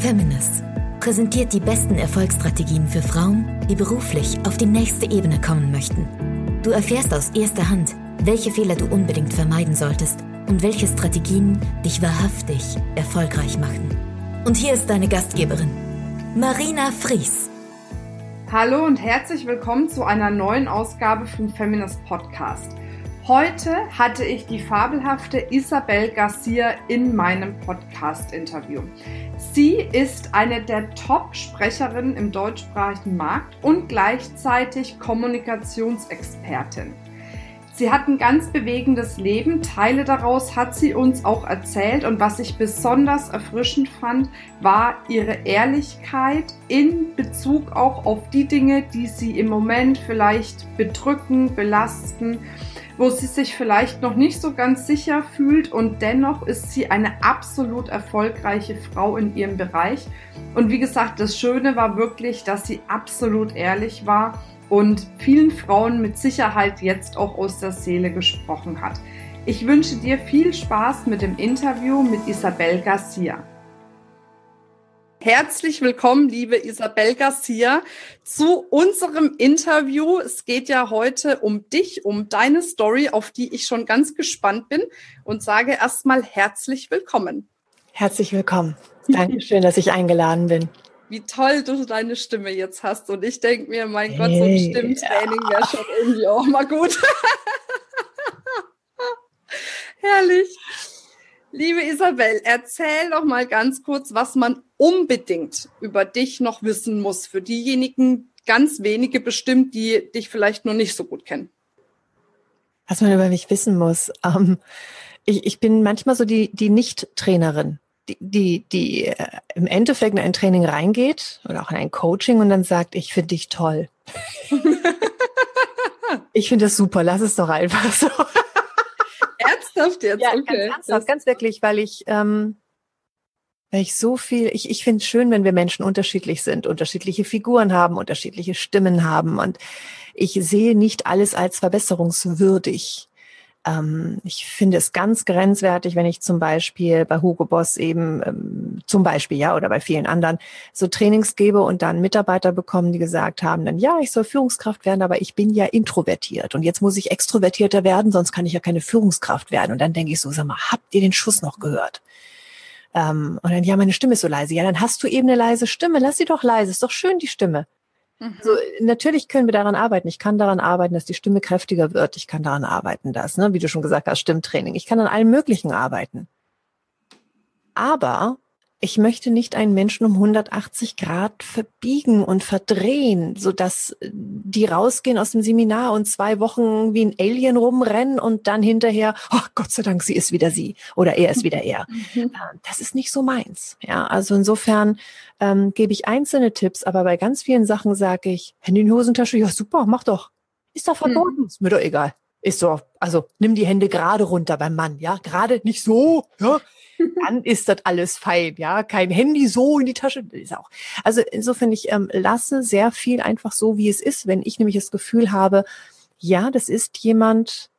Feminist präsentiert die besten Erfolgsstrategien für Frauen, die beruflich auf die nächste Ebene kommen möchten. Du erfährst aus erster Hand, welche Fehler du unbedingt vermeiden solltest und welche Strategien dich wahrhaftig erfolgreich machen. Und hier ist deine Gastgeberin, Marina Fries. Hallo und herzlich willkommen zu einer neuen Ausgabe vom Feminist Podcast. Heute hatte ich die fabelhafte Isabel Garcia in meinem Podcast-Interview. Sie ist eine der Top-Sprecherinnen im deutschsprachigen Markt und gleichzeitig Kommunikationsexpertin. Sie hat ein ganz bewegendes Leben. Teile daraus hat sie uns auch erzählt. Und was ich besonders erfrischend fand, war ihre Ehrlichkeit in Bezug auch auf die Dinge, die sie im Moment vielleicht bedrücken, belasten wo sie sich vielleicht noch nicht so ganz sicher fühlt und dennoch ist sie eine absolut erfolgreiche Frau in ihrem Bereich. Und wie gesagt, das Schöne war wirklich, dass sie absolut ehrlich war und vielen Frauen mit Sicherheit jetzt auch aus der Seele gesprochen hat. Ich wünsche dir viel Spaß mit dem Interview mit Isabel Garcia. Herzlich willkommen, liebe Isabel Garcia, zu unserem Interview. Es geht ja heute um dich, um deine Story, auf die ich schon ganz gespannt bin und sage erstmal herzlich willkommen. Herzlich willkommen. Dankeschön, dass ich eingeladen bin. Wie toll du deine Stimme jetzt hast. Und ich denke mir, mein hey, Gott, so ein Stimmtraining wäre schon irgendwie auch mal gut. Herrlich. Liebe Isabel, erzähl doch mal ganz kurz, was man unbedingt über dich noch wissen muss. Für diejenigen ganz wenige bestimmt, die dich vielleicht noch nicht so gut kennen. Was man über mich wissen muss. Ähm, ich, ich bin manchmal so die, die Nicht-Trainerin, die, die, die äh, im Endeffekt in ein Training reingeht oder auch in ein Coaching und dann sagt, ich finde dich toll. ich finde das super, lass es doch einfach so. Ernsthaft jetzt? Ja, okay. ganz ernsthaft, ganz wirklich, weil ich, ähm, weil ich so viel, ich, ich finde es schön, wenn wir Menschen unterschiedlich sind, unterschiedliche Figuren haben, unterschiedliche Stimmen haben und ich sehe nicht alles als verbesserungswürdig. Ähm, ich finde es ganz grenzwertig, wenn ich zum Beispiel bei Hugo Boss eben ähm, zum Beispiel, ja, oder bei vielen anderen so Trainings gebe und dann Mitarbeiter bekommen, die gesagt haben, dann ja, ich soll Führungskraft werden, aber ich bin ja introvertiert und jetzt muss ich extrovertierter werden, sonst kann ich ja keine Führungskraft werden. Und dann denke ich so, sag mal, habt ihr den Schuss noch gehört? Ähm, und dann, ja, meine Stimme ist so leise. Ja, dann hast du eben eine leise Stimme. Lass sie doch leise. Ist doch schön, die Stimme. Mhm. So, natürlich können wir daran arbeiten. Ich kann daran arbeiten, dass die Stimme kräftiger wird. Ich kann daran arbeiten, dass, ne, wie du schon gesagt hast, Stimmtraining. Ich kann an allem Möglichen arbeiten. Aber ich möchte nicht einen Menschen um 180 Grad verbiegen und verdrehen, so dass die rausgehen aus dem Seminar und zwei Wochen wie ein Alien rumrennen und dann hinterher, oh Gott sei Dank, sie ist wieder sie oder er ist wieder er. Mhm. Äh, das ist nicht so meins. Ja, also insofern ähm, gebe ich einzelne Tipps, aber bei ganz vielen Sachen sage ich, Handy in die Hosentasche, ja super, mach doch. Ist doch verboten, mhm. ist mir doch egal. Ist so, also nimm die Hände gerade runter beim Mann, ja, gerade nicht so, ja, dann ist das alles fein, ja. Kein Handy so in die Tasche, ist auch. Also insofern, ich ähm, lasse sehr viel einfach so, wie es ist, wenn ich nämlich das Gefühl habe, ja, das ist jemand,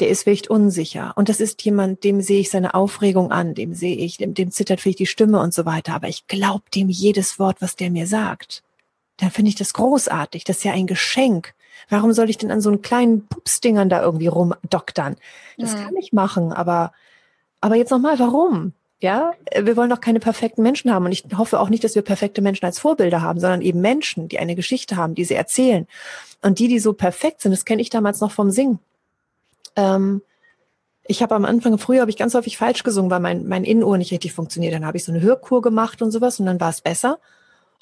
der ist vielleicht unsicher. Und das ist jemand, dem sehe ich seine Aufregung an, dem sehe ich, dem, dem zittert vielleicht die Stimme und so weiter. Aber ich glaube dem jedes Wort, was der mir sagt. Dann finde ich das großartig. Das ist ja ein Geschenk. Warum soll ich denn an so einen kleinen Pupsdingern da irgendwie rumdoktern? Das mhm. kann ich machen, aber aber jetzt nochmal, warum? Ja, wir wollen doch keine perfekten Menschen haben. Und ich hoffe auch nicht, dass wir perfekte Menschen als Vorbilder haben, sondern eben Menschen, die eine Geschichte haben, die sie erzählen. Und die, die so perfekt sind, das kenne ich damals noch vom Singen. Ähm, ich habe am Anfang, früher habe ich ganz häufig falsch gesungen, weil mein, mein Innenohr nicht richtig funktioniert. Dann habe ich so eine Hörkur gemacht und sowas und dann war es besser.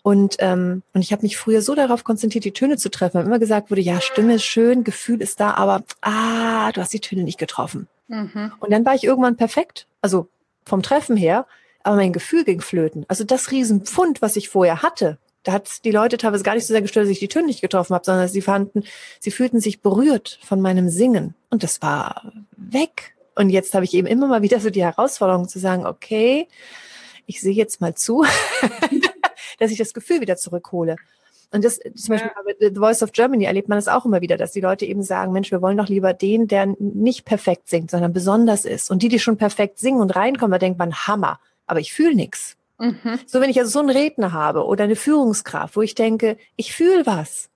Und, ähm, und ich habe mich früher so darauf konzentriert, die Töne zu treffen, weil immer gesagt wurde, ja, Stimme ist schön, Gefühl ist da, aber ah, du hast die Töne nicht getroffen. Mhm. Und dann war ich irgendwann perfekt, also vom Treffen her, aber mein Gefühl ging flöten. Also das Riesenpfund, was ich vorher hatte, da hat die Leute teilweise gar nicht so sehr gestört, dass ich die Töne nicht getroffen habe, sondern sie fanden, sie fühlten sich berührt von meinem Singen. Und das war weg. Und jetzt habe ich eben immer mal wieder so die Herausforderung zu sagen, okay, ich sehe jetzt mal zu, dass ich das Gefühl wieder zurückhole. Und das zum Beispiel ja. bei The Voice of Germany erlebt man das auch immer wieder, dass die Leute eben sagen, Mensch, wir wollen doch lieber den, der nicht perfekt singt, sondern besonders ist. Und die, die schon perfekt singen und reinkommen, da denkt man, Hammer, aber ich fühle nichts. Mhm. So, wenn ich also so einen Redner habe oder eine Führungskraft, wo ich denke, ich fühle was.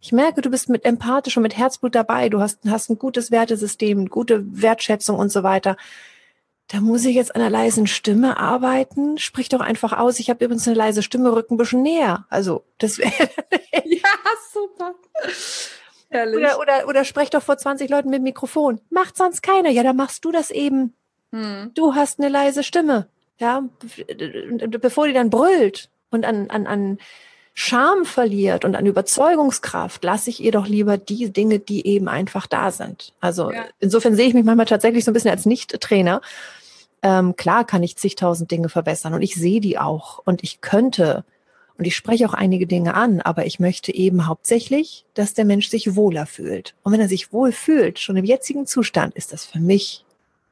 Ich merke, du bist mit empathisch und mit Herzblut dabei. Du hast, hast ein gutes Wertesystem, gute Wertschätzung und so weiter. Da muss ich jetzt an einer leisen Stimme arbeiten. Sprich doch einfach aus. Ich habe übrigens eine leise Stimme, rück ein bisschen näher. Also, das wäre. ja, super. Herrlich. Oder, oder, oder sprech doch vor 20 Leuten mit dem Mikrofon. Macht sonst keiner. Ja, dann machst du das eben. Hm. Du hast eine leise Stimme. Ja, bevor die dann brüllt und an, an, an Charme verliert und an Überzeugungskraft, lasse ich ihr doch lieber die Dinge, die eben einfach da sind. Also ja. insofern sehe ich mich manchmal tatsächlich so ein bisschen als Nicht-Trainer. Ähm, klar kann ich zigtausend Dinge verbessern und ich sehe die auch und ich könnte und ich spreche auch einige Dinge an, aber ich möchte eben hauptsächlich, dass der Mensch sich wohler fühlt. Und wenn er sich wohl fühlt, schon im jetzigen Zustand, ist das für mich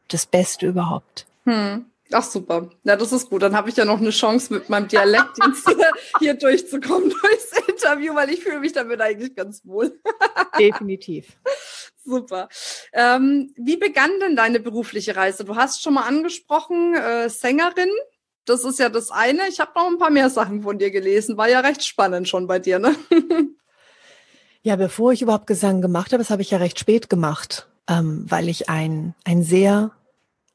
das Beste überhaupt. Hm. Ach super. Ja, das ist gut. Dann habe ich ja noch eine Chance, mit meinem Dialekt hier durchzukommen durchs Interview, weil ich fühle mich damit eigentlich ganz wohl. Definitiv. Super. Ähm, wie begann denn deine berufliche Reise? Du hast schon mal angesprochen, äh, Sängerin. Das ist ja das eine. Ich habe noch ein paar mehr Sachen von dir gelesen. War ja recht spannend schon bei dir, ne? ja, bevor ich überhaupt Gesang gemacht habe, das habe ich ja recht spät gemacht, ähm, weil ich ein, ein sehr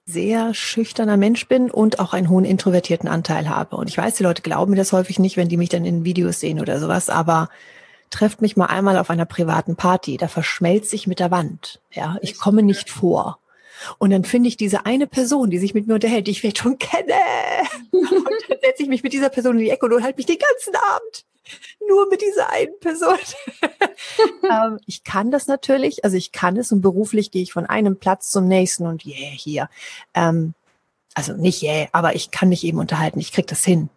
sehr schüchterner Mensch bin und auch einen hohen introvertierten Anteil habe. Und ich weiß, die Leute glauben mir das häufig nicht, wenn die mich dann in Videos sehen oder sowas, aber trefft mich mal einmal auf einer privaten Party, da verschmelze ich mit der Wand. Ja, ich komme nicht vor. Und dann finde ich diese eine Person, die sich mit mir unterhält, die ich vielleicht schon kenne. Und dann setze ich mich mit dieser Person in die Ecke und halte mich den ganzen Abend nur mit dieser einen Person. ähm, ich kann das natürlich, also ich kann es und beruflich gehe ich von einem Platz zum nächsten und yeah, hier. Ähm, also nicht yeah, aber ich kann mich eben unterhalten, ich krieg das hin.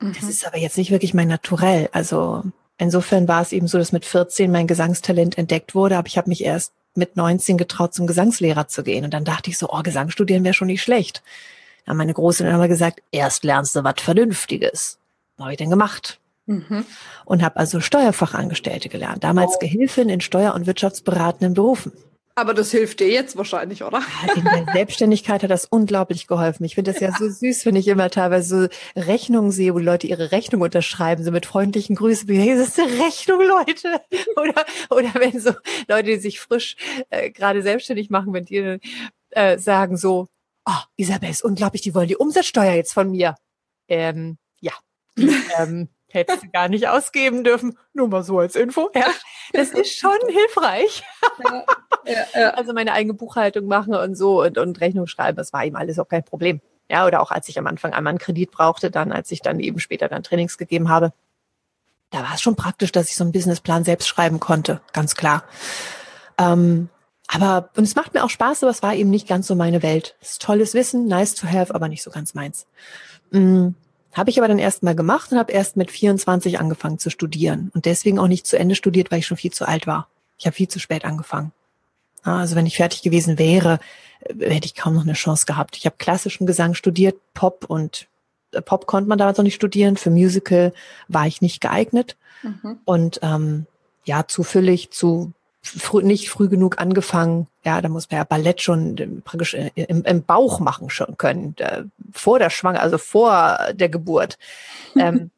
Mhm. Das ist aber jetzt nicht wirklich mein Naturell. Also insofern war es eben so, dass mit 14 mein Gesangstalent entdeckt wurde, aber ich habe mich erst mit 19 getraut, zum Gesangslehrer zu gehen. Und dann dachte ich so, oh, Gesang studieren wäre schon nicht schlecht. Dann meine Große dann immer gesagt, erst lernst du was Vernünftiges. Was habe ich denn gemacht? Mhm. Und habe also Steuerfachangestellte gelernt, damals oh. Gehilfin in steuer- und wirtschaftsberatenden Berufen. Aber das hilft dir jetzt wahrscheinlich, oder? In der Selbstständigkeit hat das unglaublich geholfen. Ich finde das ja so süß, wenn ich immer teilweise so Rechnungen sehe, wo Leute ihre Rechnung unterschreiben, so mit freundlichen Grüßen. Hey, das ist eine Rechnung, Leute. Oder, oder wenn so Leute, die sich frisch äh, gerade selbstständig machen, wenn die äh, sagen so, oh, Isabel ist unglaublich, die wollen die Umsatzsteuer jetzt von mir. Ähm, ja. ähm, Hättest du gar nicht ausgeben dürfen. Nur mal so als Info. Ja, das ist schon hilfreich. Ja, ja, ja. Also meine eigene Buchhaltung machen und so und, und Rechnung schreiben, das war ihm alles auch kein Problem. Ja, oder auch als ich am Anfang einmal einen Kredit brauchte, dann, als ich dann eben später dann Trainings gegeben habe, da war es schon praktisch, dass ich so einen Businessplan selbst schreiben konnte, ganz klar. Ähm, aber, und es macht mir auch Spaß, aber es war eben nicht ganz so meine Welt. Es ist tolles Wissen, nice to have, aber nicht so ganz meins. Mhm. Habe ich aber dann erst mal gemacht und habe erst mit 24 angefangen zu studieren und deswegen auch nicht zu Ende studiert, weil ich schon viel zu alt war. Ich habe viel zu spät angefangen. Also wenn ich fertig gewesen wäre, äh, hätte ich kaum noch eine Chance gehabt. Ich habe klassischen Gesang studiert, Pop und äh, Pop konnte man damals noch nicht studieren. Für Musical war ich nicht geeignet mhm. und ähm, ja zu füllig, zu früh, nicht früh genug angefangen. Ja, da muss man ja Ballett schon äh, praktisch äh, im, im Bauch machen schon können, äh, vor der Schwanger, also vor der Geburt. ähm,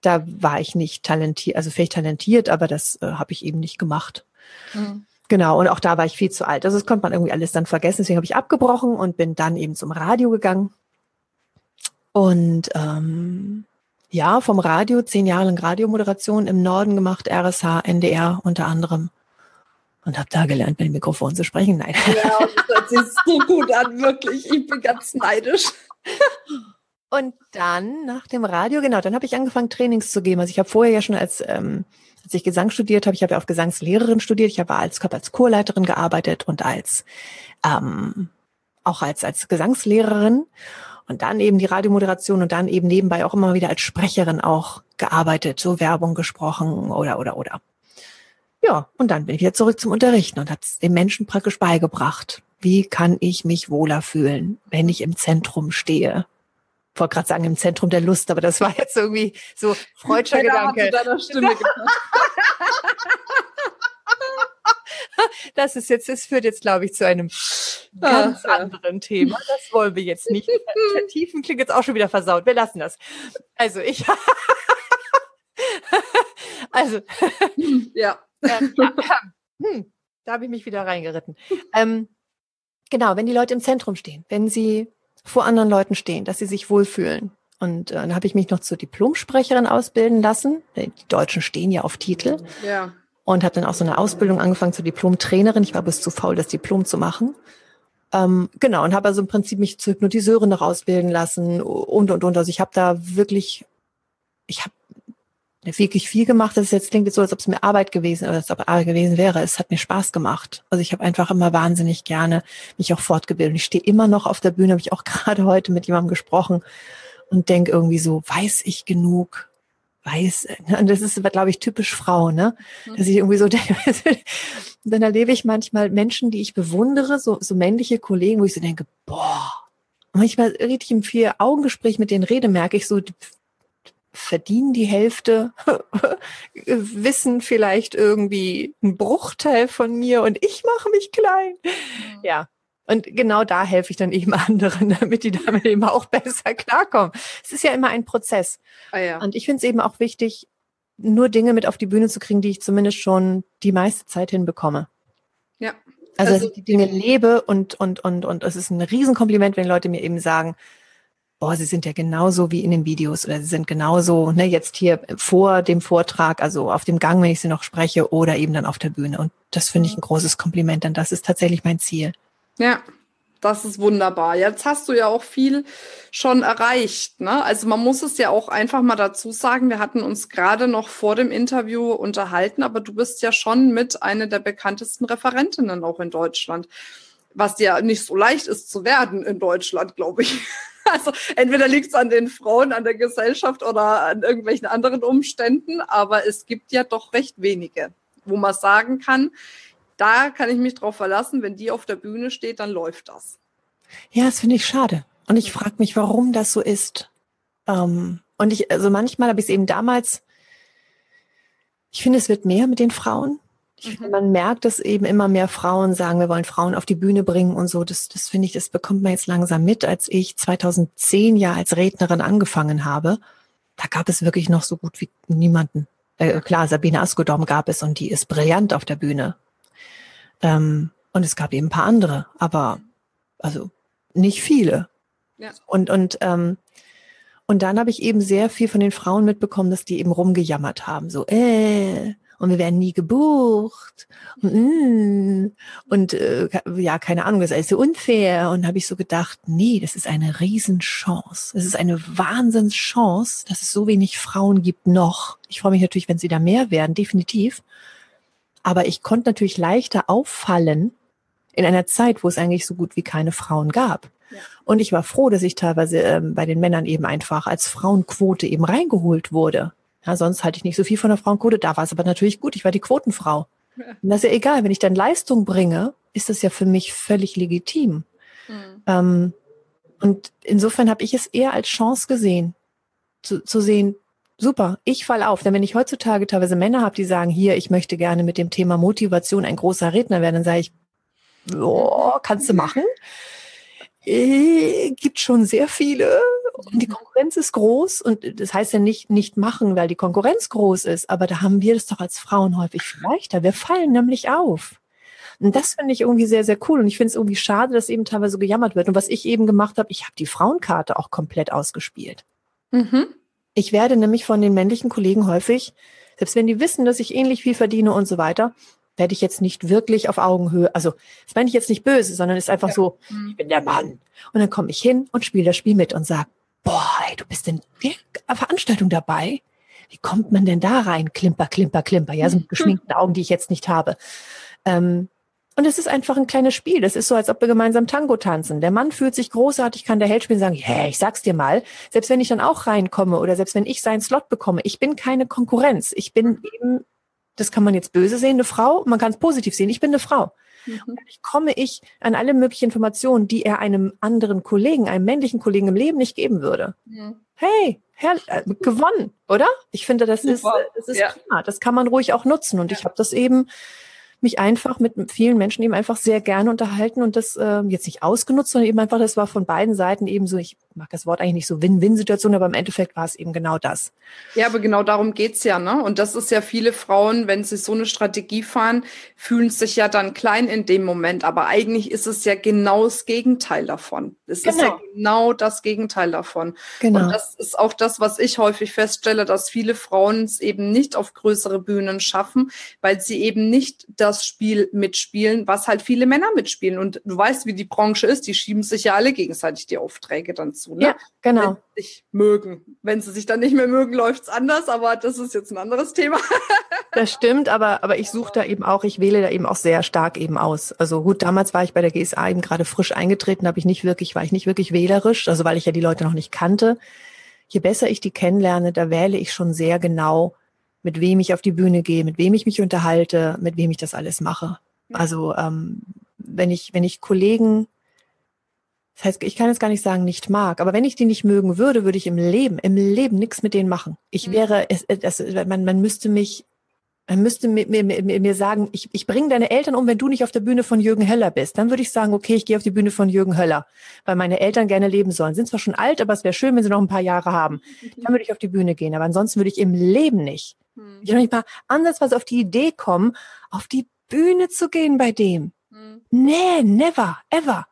da war ich nicht talentiert, also vielleicht talentiert, aber das äh, habe ich eben nicht gemacht. Mhm. Genau, und auch da war ich viel zu alt. Also das konnte man irgendwie alles dann vergessen. Deswegen habe ich abgebrochen und bin dann eben zum Radio gegangen. Und ähm, ja, vom Radio, zehn Jahre lang Radiomoderation im Norden gemacht, RSH, NDR unter anderem und habe da gelernt, mit dem Mikrofon zu sprechen. Nein. Ja, das hört sich so gut an, wirklich. Ich bin ganz neidisch. Und dann nach dem Radio, genau, dann habe ich angefangen, Trainings zu geben. Also ich habe vorher ja schon als, ähm, als ich Gesang studiert habe, ich habe ja auf Gesangslehrerin studiert, ich habe als, hab als Chorleiterin gearbeitet und als ähm, auch als, als Gesangslehrerin und dann eben die Radiomoderation und dann eben nebenbei auch immer wieder als Sprecherin auch gearbeitet, so Werbung gesprochen oder oder oder. Ja, und dann bin ich wieder zurück zum Unterrichten und habe es den Menschen praktisch beigebracht. Wie kann ich mich wohler fühlen, wenn ich im Zentrum stehe? Ich wollte gerade sagen, im Zentrum der Lust, aber das war jetzt irgendwie so freudscher Gedanke. das ist jetzt, es führt jetzt, glaube ich, zu einem ganz Ach, anderen Thema. Das wollen wir jetzt nicht vertiefen. Klingt jetzt auch schon wieder versaut. Wir lassen das. Also ich, also, ja. Ähm, hm, da habe ich mich wieder reingeritten. Ähm, genau, wenn die Leute im Zentrum stehen, wenn sie vor anderen Leuten stehen, dass sie sich wohlfühlen. Und äh, dann habe ich mich noch zur Diplomsprecherin ausbilden lassen. Die Deutschen stehen ja auf Titel. Ja. Und habe dann auch so eine Ausbildung angefangen zur Diplomtrainerin. Ich war bis zu faul, das Diplom zu machen. Ähm, genau, und habe also im Prinzip mich zur Hypnotiseurin noch ausbilden lassen und, und, und. Also ich habe da wirklich, ich habe wirklich viel gemacht. Das jetzt klingt jetzt so, als ob es mir Arbeit gewesen oder als ob Arbeit gewesen wäre. Es hat mir Spaß gemacht. Also ich habe einfach immer wahnsinnig gerne mich auch fortgebildet. Ich stehe immer noch auf der Bühne, habe ich auch gerade heute mit jemandem gesprochen und denke irgendwie so, weiß ich genug? Weiß, ne? und das ist, glaube ich, typisch Frau, ne? Mhm. Dass ich irgendwie so denke, dann erlebe ich manchmal Menschen, die ich bewundere, so, so männliche Kollegen, wo ich so denke, boah, manchmal richtig im Vier-Augen-Gespräch mit denen rede, merke ich so, verdienen die Hälfte, wissen vielleicht irgendwie einen Bruchteil von mir und ich mache mich klein. Mhm. Ja. Und genau da helfe ich dann eben anderen, damit die damit eben auch besser klarkommen. Es ist ja immer ein Prozess. Ah, ja. Und ich finde es eben auch wichtig, nur Dinge mit auf die Bühne zu kriegen, die ich zumindest schon die meiste Zeit hinbekomme. Ja. Also, also dass ich die Dinge lebe und, und, und, und es ist ein Riesenkompliment, wenn Leute mir eben sagen, boah, sie sind ja genauso wie in den Videos oder sie sind genauso, ne, jetzt hier vor dem Vortrag, also auf dem Gang, wenn ich sie noch spreche, oder eben dann auf der Bühne. Und das finde ich ein großes Kompliment, denn das ist tatsächlich mein Ziel. Ja, das ist wunderbar. Jetzt hast du ja auch viel schon erreicht. Ne? Also man muss es ja auch einfach mal dazu sagen, wir hatten uns gerade noch vor dem Interview unterhalten, aber du bist ja schon mit einer der bekanntesten Referentinnen auch in Deutschland, was ja nicht so leicht ist zu werden in Deutschland, glaube ich. Also entweder liegt es an den Frauen, an der Gesellschaft oder an irgendwelchen anderen Umständen, aber es gibt ja doch recht wenige, wo man sagen kann, da kann ich mich drauf verlassen, wenn die auf der Bühne steht, dann läuft das. Ja, das finde ich schade. Und ich frage mich, warum das so ist. Ähm, und ich, also manchmal habe ich es eben damals, ich finde, es wird mehr mit den Frauen. Mhm. man merkt, dass eben immer mehr Frauen sagen, wir wollen Frauen auf die Bühne bringen und so. Das, das finde ich, das bekommt man jetzt langsam mit. Als ich 2010 ja als Rednerin angefangen habe, da gab es wirklich noch so gut wie niemanden. Äh, klar, Sabine Askodom gab es und die ist brillant auf der Bühne. Ähm, und es gab eben ein paar andere, aber also nicht viele. Ja. Und, und, ähm, und dann habe ich eben sehr viel von den Frauen mitbekommen, dass die eben rumgejammert haben. So, äh, und wir werden nie gebucht und, mm, und äh, ja, keine Ahnung, das ist alles so unfair. Und habe ich so gedacht, nee, das ist eine Riesenchance. Es ist eine Wahnsinnschance, dass es so wenig Frauen gibt noch. Ich freue mich natürlich, wenn sie da mehr werden, definitiv. Aber ich konnte natürlich leichter auffallen in einer Zeit, wo es eigentlich so gut wie keine Frauen gab. Ja. Und ich war froh, dass ich teilweise ähm, bei den Männern eben einfach als Frauenquote eben reingeholt wurde. Ja, sonst halte ich nicht so viel von der Frauenquote. Da war es aber natürlich gut. Ich war die Quotenfrau. Und das ist ja egal. Wenn ich dann Leistung bringe, ist das ja für mich völlig legitim. Mhm. Ähm, und insofern habe ich es eher als Chance gesehen, zu, zu sehen, super, ich fall auf. Denn wenn ich heutzutage teilweise Männer habe, die sagen, hier, ich möchte gerne mit dem Thema Motivation ein großer Redner werden, dann sage ich, oh, kannst du machen. Äh, gibt schon sehr viele und die. Konkurrenz ist groß und das heißt ja nicht nicht machen, weil die Konkurrenz groß ist, aber da haben wir das doch als Frauen häufig leichter. Wir fallen nämlich auf. Und das finde ich irgendwie sehr, sehr cool. Und ich finde es irgendwie schade, dass eben teilweise so gejammert wird. Und was ich eben gemacht habe, ich habe die Frauenkarte auch komplett ausgespielt. Mhm. Ich werde nämlich von den männlichen Kollegen häufig, selbst wenn die wissen, dass ich ähnlich viel verdiene und so weiter, werde ich jetzt nicht wirklich auf Augenhöhe, also das meine ich jetzt nicht böse, sondern ist einfach ja. so, mhm. ich bin der Mann. Und dann komme ich hin und spiele das Spiel mit und sage, boah, ey, du bist in der Veranstaltung dabei. Wie kommt man denn da rein? Klimper, klimper, klimper. Ja, so mit geschminkten Augen, die ich jetzt nicht habe. Ähm, und es ist einfach ein kleines Spiel. Das ist so, als ob wir gemeinsam Tango tanzen. Der Mann fühlt sich großartig, kann der Held spielen, sagen, hey, ich sag's dir mal, selbst wenn ich dann auch reinkomme oder selbst wenn ich seinen Slot bekomme, ich bin keine Konkurrenz. Ich bin eben, das kann man jetzt böse sehen, eine Frau, man kann es positiv sehen, ich bin eine Frau. Mhm. Und dadurch komme ich an alle möglichen Informationen, die er einem anderen Kollegen, einem männlichen Kollegen im Leben nicht geben würde. Mhm. Hey, Herr, äh, gewonnen, oder? Ich finde, das ist, das ist ja. prima. Das kann man ruhig auch nutzen. Und ja. ich habe das eben mich einfach mit vielen Menschen eben einfach sehr gerne unterhalten und das äh, jetzt nicht ausgenutzt, sondern eben einfach, das war von beiden Seiten eben so, ich mag das Wort eigentlich nicht so Win-Win-Situation, aber im Endeffekt war es eben genau das. Ja, aber genau darum geht's ja, ne? Und das ist ja viele Frauen, wenn sie so eine Strategie fahren, fühlen sich ja dann klein in dem Moment. Aber eigentlich ist es ja genau das Gegenteil davon. Es genau. ist ja genau. genau das Gegenteil davon. Genau. Und das ist auch das, was ich häufig feststelle, dass viele Frauen es eben nicht auf größere Bühnen schaffen, weil sie eben nicht das Spiel mitspielen, was halt viele Männer mitspielen. Und du weißt, wie die Branche ist, die schieben sich ja alle gegenseitig die Aufträge dann zu. Ne? Ja, genau. Wenn sie sich mögen. Wenn sie sich dann nicht mehr mögen, läuft's anders, aber das ist jetzt ein anderes Thema. das stimmt, aber, aber ich suche da eben auch, ich wähle da eben auch sehr stark eben aus. Also gut, damals war ich bei der GSA eben gerade frisch eingetreten, habe ich nicht wirklich, war ich nicht wirklich wählerisch, also weil ich ja die Leute noch nicht kannte. Je besser ich die kennenlerne, da wähle ich schon sehr genau, mit wem ich auf die Bühne gehe, mit wem ich mich unterhalte, mit wem ich das alles mache. Also ähm, wenn ich, wenn ich Kollegen das heißt, ich kann jetzt gar nicht sagen, nicht mag, aber wenn ich die nicht mögen würde, würde ich im Leben, im Leben nichts mit denen machen. Ich mhm. wäre, es, es, man, man müsste mich, man müsste mir, mir, mir, sagen, ich, ich bringe deine Eltern um, wenn du nicht auf der Bühne von Jürgen Höller bist. Dann würde ich sagen, okay, ich gehe auf die Bühne von Jürgen Höller, weil meine Eltern gerne leben sollen. Sind zwar schon alt, aber es wäre schön, wenn sie noch ein paar Jahre haben. Dann würde ich auf die Bühne gehen, aber ansonsten würde ich im Leben nicht. Mhm. Ich noch nicht mal ansatzweise auf die Idee kommen, auf die Bühne zu gehen bei dem. Mhm. Nee, never, ever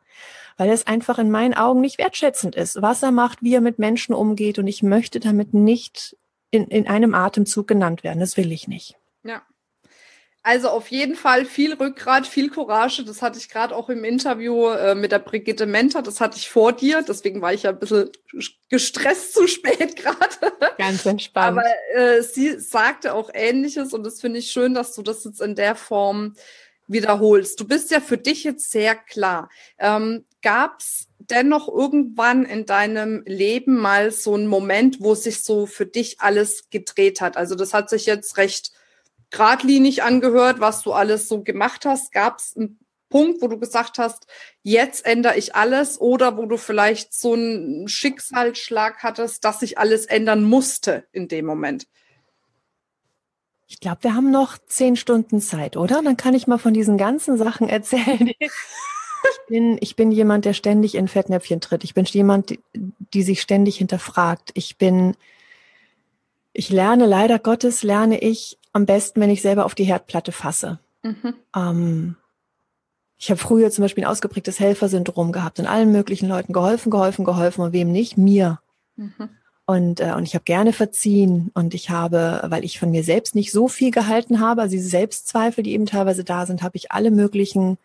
weil es einfach in meinen Augen nicht wertschätzend ist, was er macht, wie er mit Menschen umgeht und ich möchte damit nicht in, in einem Atemzug genannt werden. Das will ich nicht. Ja. Also auf jeden Fall viel Rückgrat, viel Courage. Das hatte ich gerade auch im Interview äh, mit der Brigitte Menter. Das hatte ich vor dir. Deswegen war ich ja ein bisschen gestresst zu spät gerade. Ganz entspannt. Aber äh, sie sagte auch Ähnliches und das finde ich schön, dass du das jetzt in der Form wiederholst. Du bist ja für dich jetzt sehr klar. Ähm, Gab es dennoch irgendwann in deinem Leben mal so einen Moment, wo sich so für dich alles gedreht hat? Also das hat sich jetzt recht geradlinig angehört, was du alles so gemacht hast. Gab es einen Punkt, wo du gesagt hast, jetzt ändere ich alles oder wo du vielleicht so einen Schicksalsschlag hattest, dass sich alles ändern musste in dem Moment? Ich glaube, wir haben noch zehn Stunden Zeit, oder? Dann kann ich mal von diesen ganzen Sachen erzählen. Ich bin, ich bin jemand, der ständig in Fettnäpfchen tritt. Ich bin jemand, die, die sich ständig hinterfragt. Ich bin, ich lerne, leider Gottes, lerne ich am besten, wenn ich selber auf die Herdplatte fasse. Mhm. Ähm, ich habe früher zum Beispiel ein ausgeprägtes Helfersyndrom gehabt und allen möglichen Leuten geholfen, geholfen, geholfen und wem nicht? Mir. Mhm. Und, äh, und ich habe gerne verziehen und ich habe, weil ich von mir selbst nicht so viel gehalten habe, also diese Selbstzweifel, die eben teilweise da sind, habe ich alle möglichen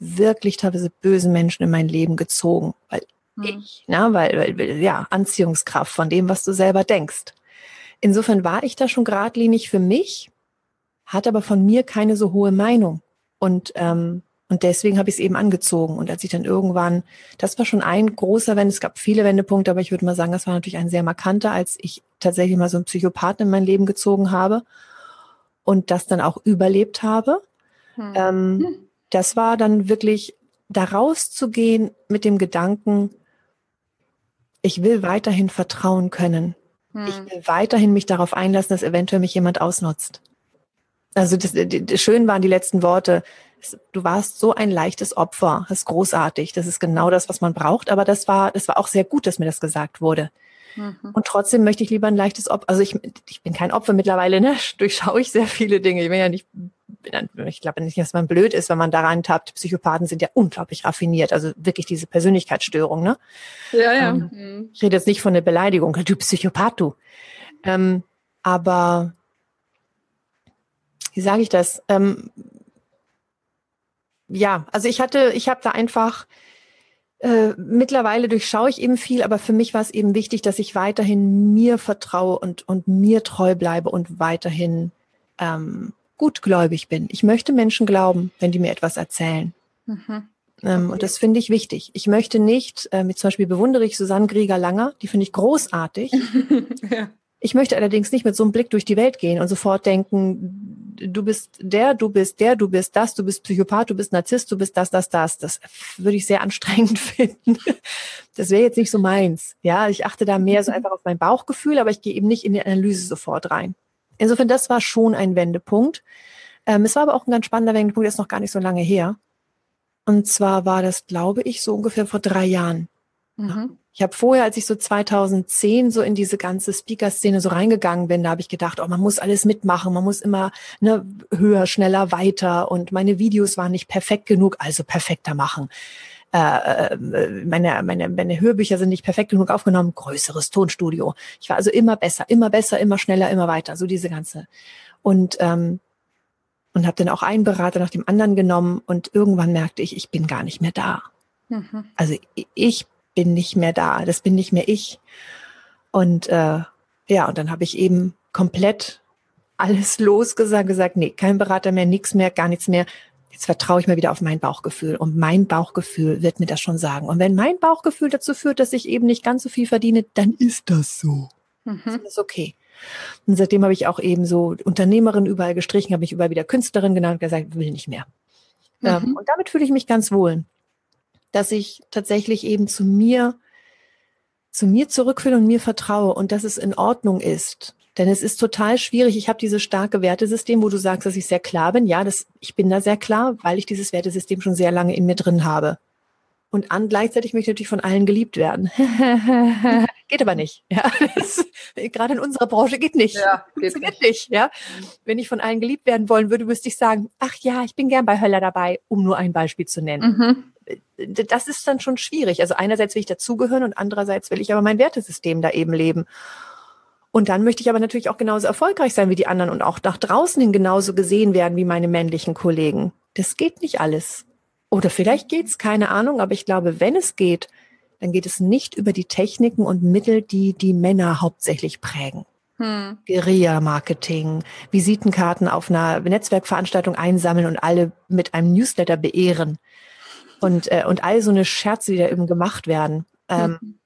wirklich teilweise bösen Menschen in mein Leben gezogen, weil hm. ich, na, weil, weil, ja, Anziehungskraft von dem, was du selber denkst. Insofern war ich da schon geradlinig für mich, hatte aber von mir keine so hohe Meinung. Und ähm, und deswegen habe ich es eben angezogen. Und als ich dann irgendwann, das war schon ein großer Wende, es gab viele Wendepunkte, aber ich würde mal sagen, das war natürlich ein sehr markanter, als ich tatsächlich mal so einen Psychopathen in mein Leben gezogen habe und das dann auch überlebt habe. Hm. Ähm, das war dann wirklich da rauszugehen mit dem Gedanken, ich will weiterhin vertrauen können. Hm. Ich will weiterhin mich darauf einlassen, dass eventuell mich jemand ausnutzt. Also das, das schön waren die letzten Worte, du warst so ein leichtes Opfer. Das ist großartig. Das ist genau das, was man braucht. Aber das war, das war auch sehr gut, dass mir das gesagt wurde. Mhm. Und trotzdem möchte ich lieber ein leichtes Opfer. Also ich, ich bin kein Opfer mittlerweile, ne? Durchschaue ich sehr viele Dinge. Ich bin ja nicht, ich glaube nicht, dass man blöd ist, wenn man daran tappt. Psychopathen sind ja unglaublich raffiniert. Also wirklich diese Persönlichkeitsstörung, ne? Ja, ja. Ähm, mhm. Ich rede jetzt nicht von der Beleidigung. Du Psychopath, du. Ähm, aber wie sage ich das? Ähm, ja, also ich hatte, ich habe da einfach äh, mittlerweile durchschaue ich eben viel, aber für mich war es eben wichtig, dass ich weiterhin mir vertraue und, und mir treu bleibe und weiterhin ähm, gutgläubig bin. Ich möchte Menschen glauben, wenn die mir etwas erzählen. Mhm. Ähm, und das finde ich wichtig. Ich möchte nicht, äh, mit zum Beispiel bewundere ich Susanne Grieger-Langer, die finde ich großartig. ja. Ich möchte allerdings nicht mit so einem Blick durch die Welt gehen und sofort denken, du bist der, du bist der, du bist das, du bist Psychopath, du bist Narzisst, du bist das, das, das. Das würde ich sehr anstrengend finden. Das wäre jetzt nicht so meins. Ja, ich achte da mehr so einfach auf mein Bauchgefühl, aber ich gehe eben nicht in die Analyse sofort rein. Insofern, das war schon ein Wendepunkt. Ähm, es war aber auch ein ganz spannender Wendepunkt, der ist noch gar nicht so lange her. Und zwar war das, glaube ich, so ungefähr vor drei Jahren. Mhm. Ich habe vorher, als ich so 2010 so in diese ganze Speaker-Szene so reingegangen bin, da habe ich gedacht, oh, man muss alles mitmachen, man muss immer ne, höher, schneller, weiter und meine Videos waren nicht perfekt genug, also perfekter machen. Äh, äh, meine, meine, meine Hörbücher sind nicht perfekt genug aufgenommen, größeres Tonstudio. Ich war also immer besser, immer besser, immer schneller, immer weiter, so diese ganze. Und ähm, und habe dann auch einen Berater nach dem anderen genommen und irgendwann merkte ich, ich bin gar nicht mehr da. Mhm. Also ich bin nicht mehr da, das bin nicht mehr ich. Und äh, ja, und dann habe ich eben komplett alles losgesagt, gesagt, nee, kein Berater mehr, nichts mehr, gar nichts mehr. Jetzt vertraue ich mal wieder auf mein Bauchgefühl und mein Bauchgefühl wird mir das schon sagen. Und wenn mein Bauchgefühl dazu führt, dass ich eben nicht ganz so viel verdiene, dann ist das so. Mhm. Das ist okay. Und seitdem habe ich auch eben so Unternehmerin überall gestrichen, habe mich überall wieder Künstlerin genannt und gesagt, will nicht mehr. Ähm, mhm. und damit fühle ich mich ganz wohl, dass ich tatsächlich eben zu mir, zu mir zurückfühle und mir vertraue und dass es in Ordnung ist. Denn es ist total schwierig. Ich habe dieses starke Wertesystem, wo du sagst, dass ich sehr klar bin. Ja, das, ich bin da sehr klar, weil ich dieses Wertesystem schon sehr lange in mir drin habe. Und an gleichzeitig möchte ich natürlich von allen geliebt werden. geht aber nicht. Ja, das, gerade in unserer Branche geht nicht. Ja, geht nicht. nicht. Ja, wenn ich von allen geliebt werden wollen würde, müsste ich sagen, ach ja, ich bin gern bei Höller dabei, um nur ein Beispiel zu nennen. Mhm. Das ist dann schon schwierig. Also einerseits will ich dazugehören und andererseits will ich aber mein Wertesystem da eben leben. Und dann möchte ich aber natürlich auch genauso erfolgreich sein wie die anderen und auch nach draußen hin genauso gesehen werden wie meine männlichen Kollegen. Das geht nicht alles. Oder vielleicht geht's, keine Ahnung, aber ich glaube, wenn es geht, dann geht es nicht über die Techniken und Mittel, die die Männer hauptsächlich prägen. Hm. Guerilla-Marketing, Visitenkarten auf einer Netzwerkveranstaltung einsammeln und alle mit einem Newsletter beehren. Und, äh, und all so eine Scherze, die da eben gemacht werden. Ähm, hm.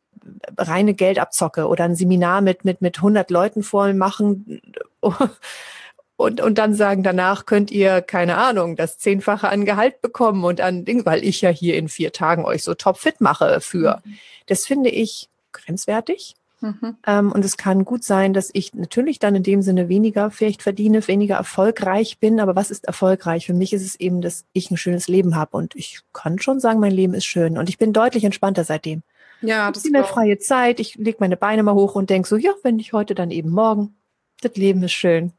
reine Geldabzocke oder ein Seminar mit, mit, mit 100 Leuten voll machen und, und dann sagen, danach könnt ihr, keine Ahnung, das Zehnfache an Gehalt bekommen und an Ding, weil ich ja hier in vier Tagen euch so topfit mache für. Mhm. Das finde ich grenzwertig. Mhm. Ähm, und es kann gut sein, dass ich natürlich dann in dem Sinne weniger vielleicht verdiene, weniger erfolgreich bin. Aber was ist erfolgreich? Für mich ist es eben, dass ich ein schönes Leben habe. Und ich kann schon sagen, mein Leben ist schön. Und ich bin deutlich entspannter seitdem. Ja, das ist mir freie Zeit. Ich lege meine Beine mal hoch und denke so, ja, wenn nicht heute, dann eben morgen. Das Leben ist schön.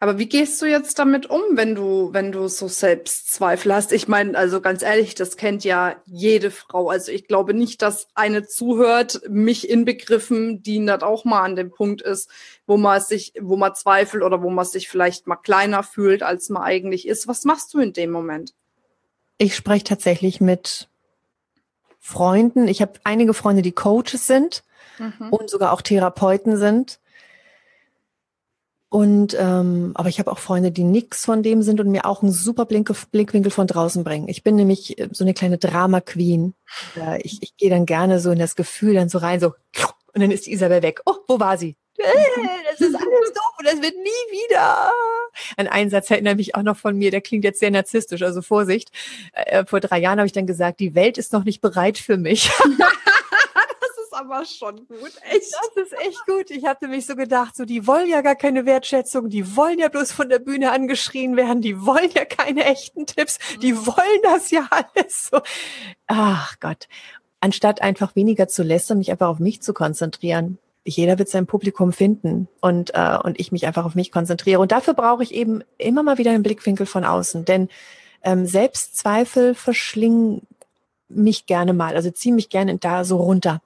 Aber wie gehst du jetzt damit um, wenn du, wenn du so Selbstzweifel hast? Ich meine, also ganz ehrlich, das kennt ja jede Frau. Also ich glaube nicht, dass eine zuhört, mich inbegriffen, die nicht auch mal an dem Punkt ist, wo man sich, wo man zweifelt oder wo man sich vielleicht mal kleiner fühlt, als man eigentlich ist. Was machst du in dem Moment? Ich spreche tatsächlich mit Freunden. Ich habe einige Freunde, die Coaches sind mhm. und sogar auch Therapeuten sind und ähm, aber ich habe auch Freunde, die nix von dem sind und mir auch einen super Blink Blickwinkel von draußen bringen. Ich bin nämlich äh, so eine kleine Drama Queen. Ich ich gehe dann gerne so in das Gefühl dann so rein, so und dann ist Isabel weg. Oh, wo war sie? Das ist alles doof und das wird nie wieder. Ein Einsatz erinnert mich auch noch von mir, der klingt jetzt sehr narzisstisch, also Vorsicht. Äh, vor drei Jahren habe ich dann gesagt, die Welt ist noch nicht bereit für mich. aber schon gut. Echt. Das ist echt gut. Ich hatte mich so gedacht, so, die wollen ja gar keine Wertschätzung, die wollen ja bloß von der Bühne angeschrien werden, die wollen ja keine echten Tipps, die mhm. wollen das ja alles so. Ach Gott. Anstatt einfach weniger zu lästern, mich einfach auf mich zu konzentrieren. Jeder wird sein Publikum finden und, äh, und ich mich einfach auf mich konzentriere. Und dafür brauche ich eben immer mal wieder einen Blickwinkel von außen. Denn ähm, Selbstzweifel verschlingen mich gerne mal, also ziehen mich gerne da so runter.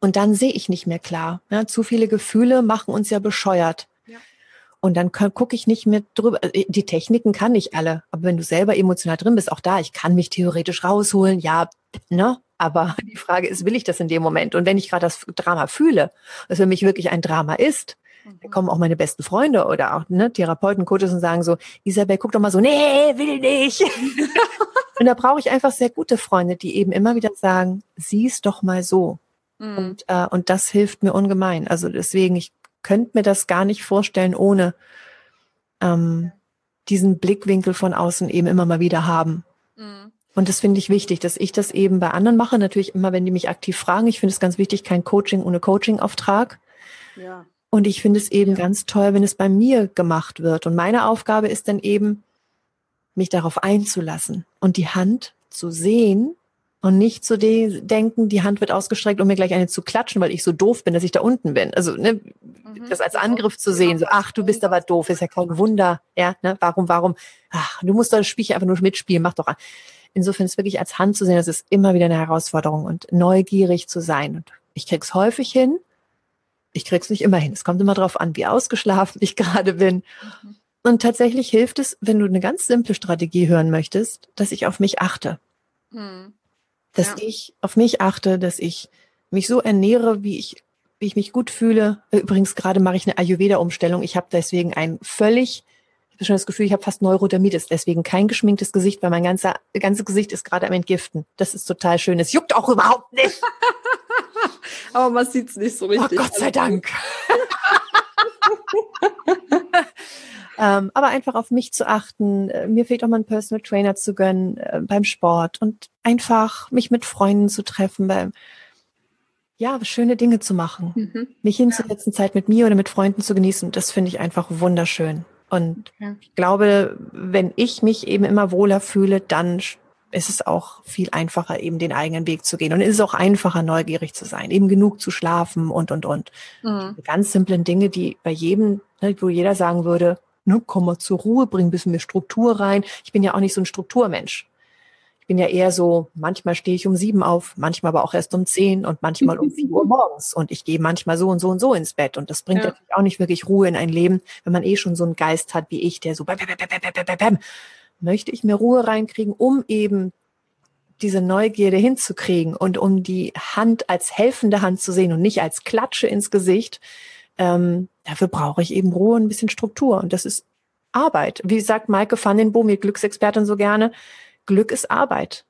Und dann sehe ich nicht mehr klar. Ja, zu viele Gefühle machen uns ja bescheuert. Ja. Und dann gucke ich nicht mehr drüber. Äh, die Techniken kann ich alle. Aber wenn du selber emotional drin bist, auch da, ich kann mich theoretisch rausholen, ja, ne? Aber die Frage ist, will ich das in dem Moment? Und wenn ich gerade das Drama fühle, was für mich wirklich ein Drama ist, dann mhm. kommen auch meine besten Freunde oder auch ne, Therapeuten, Coaches und sagen so, Isabel, guck doch mal so, nee, will nicht. und da brauche ich einfach sehr gute Freunde, die eben immer wieder sagen, sieh's doch mal so. Mhm. Und, äh, und das hilft mir ungemein. Also deswegen, ich könnte mir das gar nicht vorstellen, ohne ähm, diesen Blickwinkel von außen eben immer mal wieder haben. Mhm. Und das finde ich wichtig, dass ich das eben bei anderen mache. Natürlich immer, wenn die mich aktiv fragen. Ich finde es ganz wichtig, kein Coaching ohne Coaching-Auftrag. Ja. Und ich finde es eben ganz toll, wenn es bei mir gemacht wird. Und meine Aufgabe ist dann eben, mich darauf einzulassen und die Hand zu sehen und nicht zu de denken, die Hand wird ausgestreckt, um mir gleich eine zu klatschen, weil ich so doof bin, dass ich da unten bin. Also ne, mhm. das als Angriff zu sehen, so ach, du bist aber doof, ist ja kein Wunder, ja, ne, warum, warum, ach, du musst das Spielchen einfach nur mitspielen, mach doch an. Insofern ist wirklich als Hand zu sehen, das ist immer wieder eine Herausforderung und neugierig zu sein. Und ich krieg's häufig hin, ich krieg's nicht immer hin. Es kommt immer darauf an, wie ausgeschlafen ich gerade bin. Mhm. Und tatsächlich hilft es, wenn du eine ganz simple Strategie hören möchtest, dass ich auf mich achte. Mhm dass ja. ich auf mich achte, dass ich mich so ernähre, wie ich, wie ich mich gut fühle. Übrigens, gerade mache ich eine Ayurveda-Umstellung. Ich habe deswegen ein völlig, ich habe schon das Gefühl, ich habe fast Neurodermitis, deswegen kein geschminktes Gesicht, weil mein ganzer, ganzes Gesicht ist gerade am Entgiften. Das ist total schön. Es juckt auch überhaupt nicht. Aber man sieht es nicht so richtig. Oh, Gott sei Dank. Ähm, aber einfach auf mich zu achten. Äh, mir fehlt auch mal ein Personal Trainer zu gönnen äh, beim Sport und einfach mich mit Freunden zu treffen, beim ja, schöne Dinge zu machen, mhm. mich hinzusetzen, ja. Zeit mit mir oder mit Freunden zu genießen. Das finde ich einfach wunderschön. Und okay. ich glaube, wenn ich mich eben immer wohler fühle, dann ist es auch viel einfacher, eben den eigenen Weg zu gehen. Und es ist auch einfacher, neugierig zu sein, eben genug zu schlafen und, und, und. Mhm. Ganz simplen Dinge, die bei jedem, ne, wo jeder sagen würde, ne, komm mal zur Ruhe, bring ein bisschen mehr Struktur rein. Ich bin ja auch nicht so ein Strukturmensch. Ich bin ja eher so, manchmal stehe ich um sieben auf, manchmal aber auch erst um zehn und manchmal um vier Uhr morgens. Und ich gehe manchmal so und so und so ins Bett. Und das bringt ja. natürlich auch nicht wirklich Ruhe in ein Leben, wenn man eh schon so einen Geist hat wie ich, der so bam, bam, bam, bam, bam, bam, bam. möchte ich mehr Ruhe reinkriegen, um eben diese Neugierde hinzukriegen und um die Hand als helfende Hand zu sehen und nicht als Klatsche ins Gesicht, ähm, dafür brauche ich eben Ruhe und ein bisschen Struktur. Und das ist Arbeit. Wie sagt Maike van den Boom, die Glücksexpertin so gerne, Glück ist Arbeit.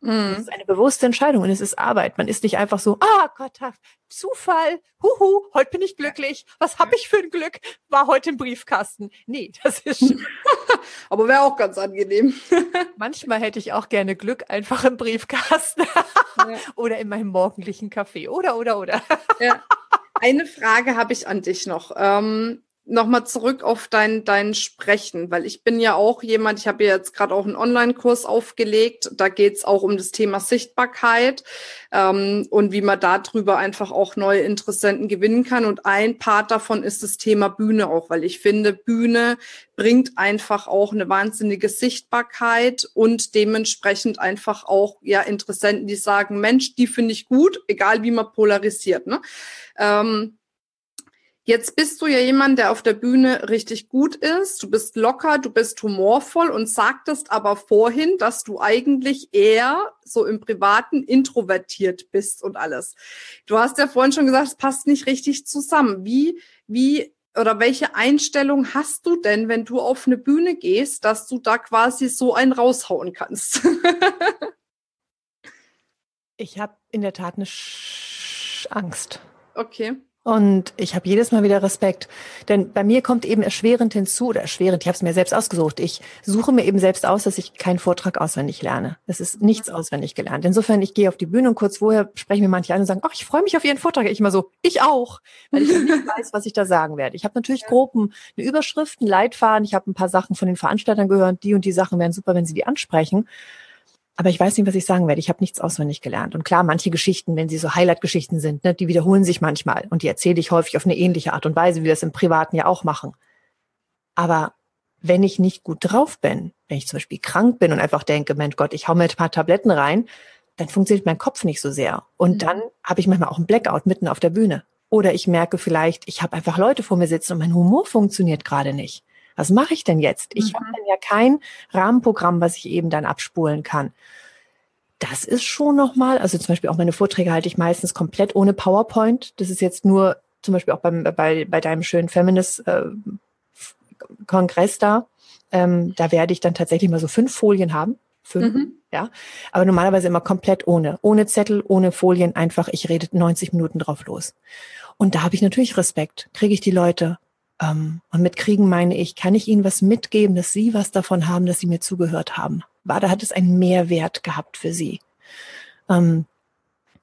Mm. Das ist eine bewusste Entscheidung und es ist Arbeit. Man ist nicht einfach so, ah Gott, Zufall, huhu, heute bin ich glücklich. Was habe ich für ein Glück? War heute im Briefkasten. Nee, das ist schön. Aber wäre auch ganz angenehm. Manchmal hätte ich auch gerne Glück einfach im Briefkasten ja. oder in meinem morgendlichen Kaffee oder oder oder. Ja. Eine Frage habe ich an dich noch. Ähm, Nochmal zurück auf dein, dein Sprechen, weil ich bin ja auch jemand, ich habe ja jetzt gerade auch einen Online-Kurs aufgelegt, da geht es auch um das Thema Sichtbarkeit ähm, und wie man darüber einfach auch neue Interessenten gewinnen kann. Und ein Part davon ist das Thema Bühne auch, weil ich finde, Bühne bringt einfach auch eine wahnsinnige Sichtbarkeit und dementsprechend einfach auch ja Interessenten, die sagen, Mensch, die finde ich gut, egal wie man polarisiert. Ne? Ähm, Jetzt bist du ja jemand, der auf der Bühne richtig gut ist. Du bist locker, du bist humorvoll und sagtest aber vorhin, dass du eigentlich eher so im Privaten introvertiert bist und alles. Du hast ja vorhin schon gesagt, es passt nicht richtig zusammen. Wie, wie oder welche Einstellung hast du denn, wenn du auf eine Bühne gehst, dass du da quasi so einen raushauen kannst? ich habe in der Tat eine Sch Angst. Okay. Und ich habe jedes Mal wieder Respekt. Denn bei mir kommt eben erschwerend hinzu, oder erschwerend, ich habe es mir selbst ausgesucht. Ich suche mir eben selbst aus, dass ich keinen Vortrag auswendig lerne. Es ist nichts auswendig gelernt. Insofern, ich gehe auf die Bühne und kurz vorher sprechen mir manche an und sagen, ach, ich freue mich auf Ihren Vortrag. Ich immer so, ich auch, weil ich nicht weiß, was ich da sagen werde. Ich habe natürlich grob eine Überschrift, einen Leitfaden. Ich habe ein paar Sachen von den Veranstaltern gehört. Die und die Sachen wären super, wenn sie die ansprechen. Aber ich weiß nicht, was ich sagen werde. Ich habe nichts auswendig gelernt. Und klar, manche Geschichten, wenn sie so Highlight-Geschichten sind, ne, die wiederholen sich manchmal. Und die erzähle ich häufig auf eine ähnliche Art und Weise, wie wir es im Privaten ja auch machen. Aber wenn ich nicht gut drauf bin, wenn ich zum Beispiel krank bin und einfach denke, Mensch Gott, ich hau mir ein paar Tabletten rein, dann funktioniert mein Kopf nicht so sehr. Und mhm. dann habe ich manchmal auch einen Blackout mitten auf der Bühne. Oder ich merke vielleicht, ich habe einfach Leute vor mir sitzen und mein Humor funktioniert gerade nicht was mache ich denn jetzt? Ich mhm. habe dann ja kein Rahmenprogramm, was ich eben dann abspulen kann. Das ist schon nochmal, also zum Beispiel auch meine Vorträge halte ich meistens komplett ohne PowerPoint. Das ist jetzt nur zum Beispiel auch beim, bei, bei deinem schönen Feminist-Kongress äh, da. Ähm, da werde ich dann tatsächlich mal so fünf Folien haben. Fünf, mhm. ja. Aber normalerweise immer komplett ohne. Ohne Zettel, ohne Folien, einfach, ich rede 90 Minuten drauf los. Und da habe ich natürlich Respekt. Kriege ich die Leute ähm, und mit kriegen meine ich, kann ich Ihnen was mitgeben, dass Sie was davon haben, dass Sie mir zugehört haben? War, da hat es einen Mehrwert gehabt für Sie. Ähm,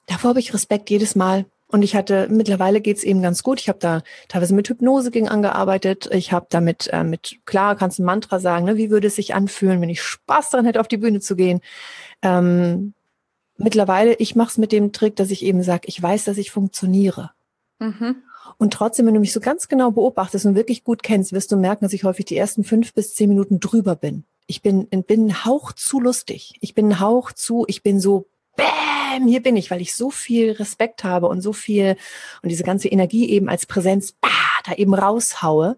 davor habe ich Respekt jedes Mal, Und ich hatte, mittlerweile geht's eben ganz gut. Ich habe da teilweise mit Hypnose gegen angearbeitet. Ich habe damit, äh, mit, klar, kannst ein Mantra sagen, ne? wie würde es sich anfühlen, wenn ich Spaß daran hätte, auf die Bühne zu gehen. Ähm, mittlerweile, ich mache es mit dem Trick, dass ich eben sage, ich weiß, dass ich funktioniere. Mhm. Und trotzdem, wenn du mich so ganz genau beobachtest und wirklich gut kennst, wirst du merken, dass ich häufig die ersten fünf bis zehn Minuten drüber bin. Ich bin, bin ein Hauch zu lustig. Ich bin ein Hauch zu, ich bin so bam, hier bin ich, weil ich so viel Respekt habe und so viel und diese ganze Energie eben als Präsenz bah, da eben raushaue.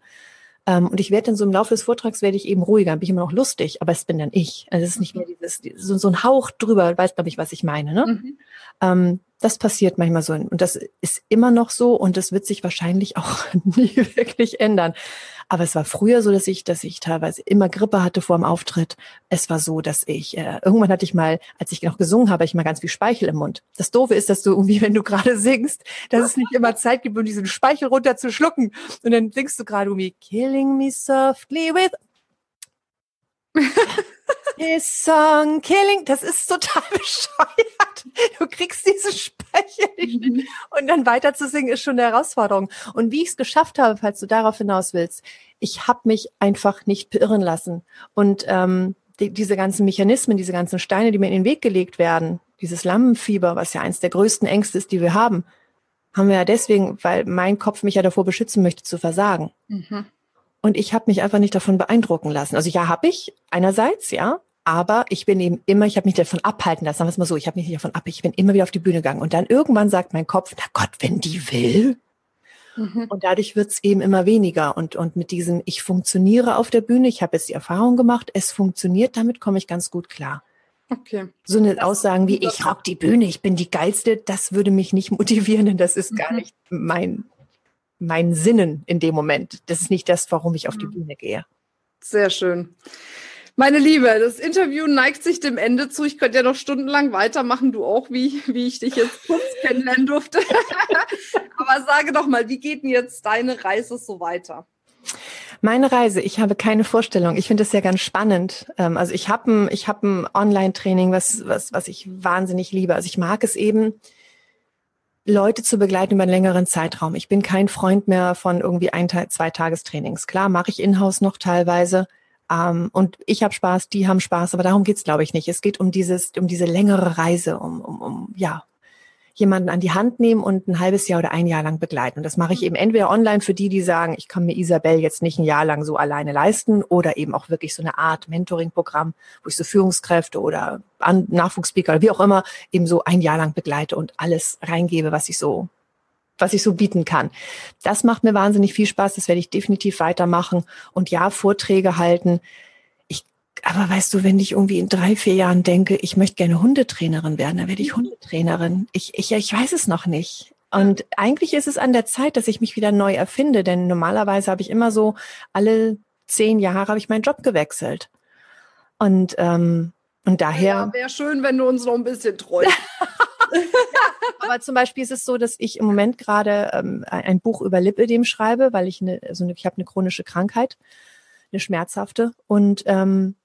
Ähm, und ich werde dann so im Laufe des Vortrags werde ich eben ruhiger, bin ich immer noch lustig, aber es bin dann ich. Also es ist nicht mehr dieses, so, so ein Hauch drüber, weiß glaube ich, was ich meine. Ne? Mhm. Ähm, das passiert manchmal so und das ist immer noch so und das wird sich wahrscheinlich auch nie wirklich ändern. Aber es war früher so, dass ich, dass ich teilweise immer Grippe hatte vor dem Auftritt. Es war so, dass ich, äh, irgendwann hatte ich mal, als ich noch gesungen habe, ich mal ganz viel Speichel im Mund. Das Doofe ist, dass du irgendwie, wenn du gerade singst, dass es nicht immer Zeit gibt, um diesen Speichel runterzuschlucken. Und dann singst du gerade irgendwie Killing me softly with His song killing, das ist total bescheuert. Du kriegst diesen Speicher nicht mhm. und dann weiter zu singen ist schon eine Herausforderung. Und wie ich es geschafft habe, falls du darauf hinaus willst, ich habe mich einfach nicht beirren lassen. Und ähm, die, diese ganzen Mechanismen, diese ganzen Steine, die mir in den Weg gelegt werden, dieses Lammenfieber, was ja eins der größten Ängste ist, die wir haben, haben wir ja deswegen, weil mein Kopf mich ja davor beschützen möchte, zu versagen. Mhm. Und ich habe mich einfach nicht davon beeindrucken lassen. Also ja, habe ich einerseits, ja, aber ich bin eben immer, ich habe mich davon abhalten lassen, sagen wir es mal so, ich habe mich nicht davon ab, ich bin immer wieder auf die Bühne gegangen. Und dann irgendwann sagt mein Kopf, na Gott, wenn die will. Mhm. Und dadurch wird es eben immer weniger. Und, und mit diesem, ich funktioniere auf der Bühne, ich habe jetzt die Erfahrung gemacht, es funktioniert, damit komme ich ganz gut klar. Okay. So eine Aussagen wie, ich rock die Bühne, ich bin die Geilste, das würde mich nicht motivieren, denn das ist mhm. gar nicht mein, mein Sinnen in dem Moment. Das ist nicht das, warum ich auf die mhm. Bühne gehe. Sehr schön. Meine Liebe, das Interview neigt sich dem Ende zu. Ich könnte ja noch stundenlang weitermachen, du auch, wie, wie ich dich jetzt kurz kennenlernen durfte. Aber sage doch mal, wie geht denn jetzt deine Reise so weiter? Meine Reise, ich habe keine Vorstellung. Ich finde das ja ganz spannend. Ähm, also ich habe ein, ich habe ein Online-Training, was, was, was ich wahnsinnig liebe. Also ich mag es eben, Leute zu begleiten über einen längeren Zeitraum. Ich bin kein Freund mehr von irgendwie ein, zwei Tagestrainings. Klar, mache ich in-house noch teilweise. Ähm, und ich habe Spaß, die haben Spaß, aber darum geht's, glaube ich, nicht. Es geht um dieses, um diese längere Reise, um, um, um ja, jemanden an die Hand nehmen und ein halbes Jahr oder ein Jahr lang begleiten. Und das mache ich eben entweder online für die, die sagen, ich kann mir Isabel jetzt nicht ein Jahr lang so alleine leisten, oder eben auch wirklich so eine Art Mentoring-Programm, wo ich so Führungskräfte oder Nachwuchsspeaker oder wie auch immer eben so ein Jahr lang begleite und alles reingebe, was ich so was ich so bieten kann. Das macht mir wahnsinnig viel Spaß. Das werde ich definitiv weitermachen. Und ja, Vorträge halten. Ich, aber weißt du, wenn ich irgendwie in drei, vier Jahren denke, ich möchte gerne Hundetrainerin werden, dann werde ich Hundetrainerin. Ich, ich, ich weiß es noch nicht. Und eigentlich ist es an der Zeit, dass ich mich wieder neu erfinde, denn normalerweise habe ich immer so alle zehn Jahre habe ich meinen Job gewechselt. Und ähm, und daher. Ja, wäre schön, wenn du uns noch ein bisschen treu. aber zum Beispiel ist es so, dass ich im Moment gerade ähm, ein Buch über Lipödem schreibe, weil ich eine, also ich habe eine chronische Krankheit, eine schmerzhafte und ähm,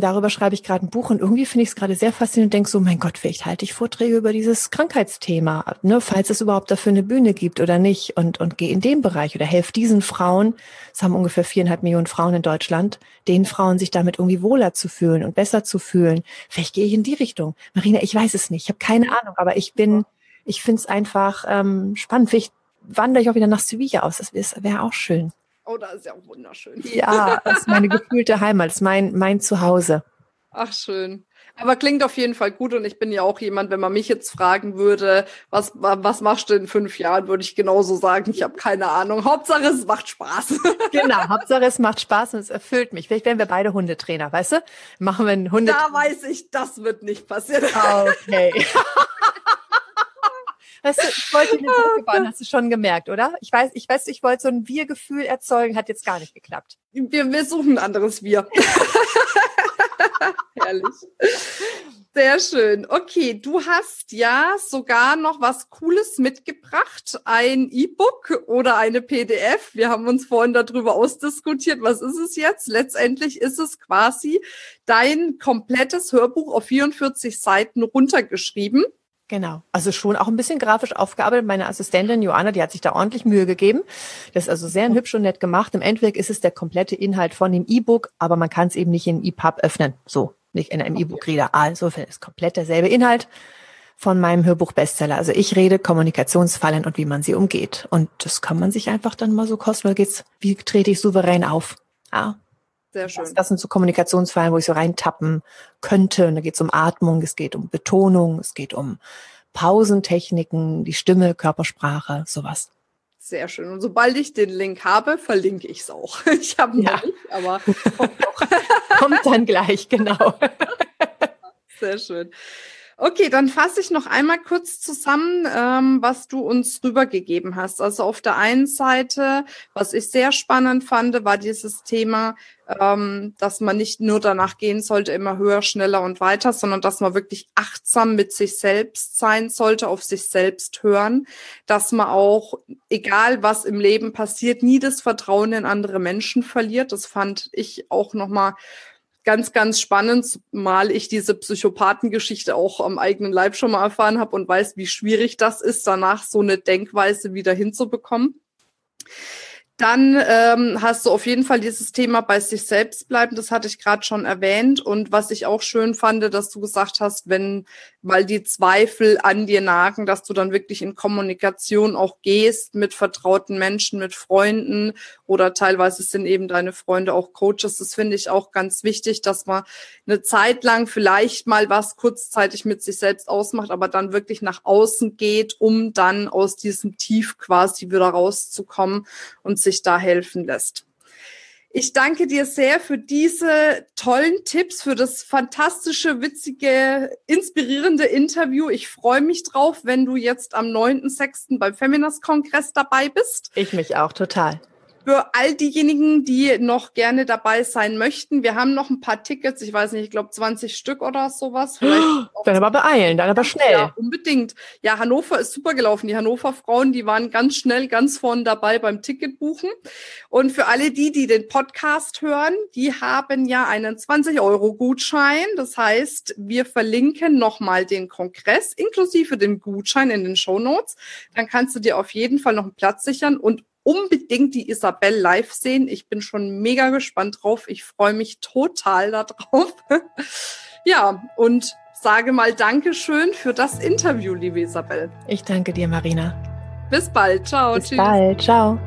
darüber schreibe ich gerade ein Buch und irgendwie finde ich es gerade sehr faszinierend und denke so, mein Gott, vielleicht halte ich Vorträge über dieses Krankheitsthema, ne, falls es überhaupt dafür eine Bühne gibt oder nicht und, und gehe in dem Bereich oder helfe diesen Frauen, es haben ungefähr viereinhalb Millionen Frauen in Deutschland, den Frauen sich damit irgendwie wohler zu fühlen und besser zu fühlen. Vielleicht gehe ich in die Richtung. Marina, ich weiß es nicht, ich habe keine Ahnung, aber ich bin, ich finde es einfach ähm, spannend. Vielleicht wandere ich auch wieder nach Sevilla aus, das wäre auch schön. Oh, da ist ja auch wunderschön. Ja, das ist meine gefühlte Heimat, das ist mein, mein Zuhause. Ach, schön. Aber klingt auf jeden Fall gut und ich bin ja auch jemand, wenn man mich jetzt fragen würde, was, was machst du in fünf Jahren, würde ich genauso sagen, ich habe keine Ahnung. Hauptsache es macht Spaß. Genau, Hauptsache es macht Spaß und es erfüllt mich. Vielleicht werden wir beide Hundetrainer, weißt du? Machen wir einen Hundetrainer. Da weiß ich, das wird nicht passieren. Okay. Weißt du, ich wollte eine Brücke bauen, hast du schon gemerkt, oder? Ich weiß, ich weiß, ich wollte so ein Wir-Gefühl erzeugen, hat jetzt gar nicht geklappt. Wir, wir suchen ein anderes Wir. Herrlich. Sehr schön. Okay, du hast ja sogar noch was Cooles mitgebracht, ein E-Book oder eine PDF. Wir haben uns vorhin darüber ausdiskutiert. Was ist es jetzt? Letztendlich ist es quasi dein komplettes Hörbuch auf 44 Seiten runtergeschrieben. Genau. Also schon auch ein bisschen grafisch aufgearbeitet. Meine Assistentin Joanna, die hat sich da ordentlich Mühe gegeben. Das ist also sehr hübsch und nett gemacht. Im Endeffekt ist es der komplette Inhalt von dem E-Book, aber man kann es eben nicht in EPUB öffnen. So, nicht in einem E-Book-Reader. Also ist komplett derselbe Inhalt von meinem Hörbuch-Bestseller. Also ich rede Kommunikationsfallen und wie man sie umgeht. Und das kann man sich einfach dann mal so kosten. geht's, wie trete ich souverän auf? Ja. Sehr schön. Das, das sind so Kommunikationsfallen, wo ich so reintappen könnte. Und da geht es um Atmung, es geht um Betonung, es geht um Pausentechniken, die Stimme, Körpersprache, sowas. Sehr schön. Und sobald ich den Link habe, verlinke ich es auch. Ich habe ihn ja. nicht, aber kommt, kommt dann gleich, genau. Sehr schön. Okay, dann fasse ich noch einmal kurz zusammen, ähm, was du uns rübergegeben hast. Also auf der einen Seite, was ich sehr spannend fand, war dieses Thema, ähm, dass man nicht nur danach gehen sollte, immer höher, schneller und weiter, sondern dass man wirklich achtsam mit sich selbst sein sollte, auf sich selbst hören, dass man auch, egal was im Leben passiert, nie das Vertrauen in andere Menschen verliert. Das fand ich auch nochmal ganz, ganz spannend, mal ich diese Psychopathengeschichte auch am eigenen Leib schon mal erfahren habe und weiß, wie schwierig das ist, danach so eine Denkweise wieder hinzubekommen. Dann ähm, hast du auf jeden Fall dieses Thema bei sich selbst bleiben. Das hatte ich gerade schon erwähnt. Und was ich auch schön fand, dass du gesagt hast, wenn, weil die Zweifel an dir nagen, dass du dann wirklich in Kommunikation auch gehst mit vertrauten Menschen, mit Freunden oder teilweise sind eben deine Freunde auch Coaches. Das finde ich auch ganz wichtig, dass man eine Zeit lang vielleicht mal was kurzzeitig mit sich selbst ausmacht, aber dann wirklich nach außen geht, um dann aus diesem Tief quasi wieder rauszukommen und sich da helfen lässt. Ich danke dir sehr für diese tollen Tipps, für das fantastische, witzige, inspirierende Interview. Ich freue mich drauf, wenn du jetzt am 9.6. beim Feminist-Kongress dabei bist. Ich mich auch total für all diejenigen, die noch gerne dabei sein möchten. Wir haben noch ein paar Tickets, ich weiß nicht, ich glaube 20 Stück oder sowas. Vielleicht dann aber beeilen, dann aber schnell. Ja, unbedingt. Ja, Hannover ist super gelaufen. Die Hannover Frauen, die waren ganz schnell, ganz vorne dabei beim Ticketbuchen. Und für alle die, die den Podcast hören, die haben ja einen 20-Euro-Gutschein. Das heißt, wir verlinken nochmal den Kongress inklusive den Gutschein in den Show Notes. Dann kannst du dir auf jeden Fall noch einen Platz sichern und unbedingt die Isabel live sehen. Ich bin schon mega gespannt drauf. Ich freue mich total darauf. ja, und sage mal Dankeschön für das Interview, liebe Isabel. Ich danke dir, Marina. Bis bald. Ciao. Bis tschüss. bald. Ciao.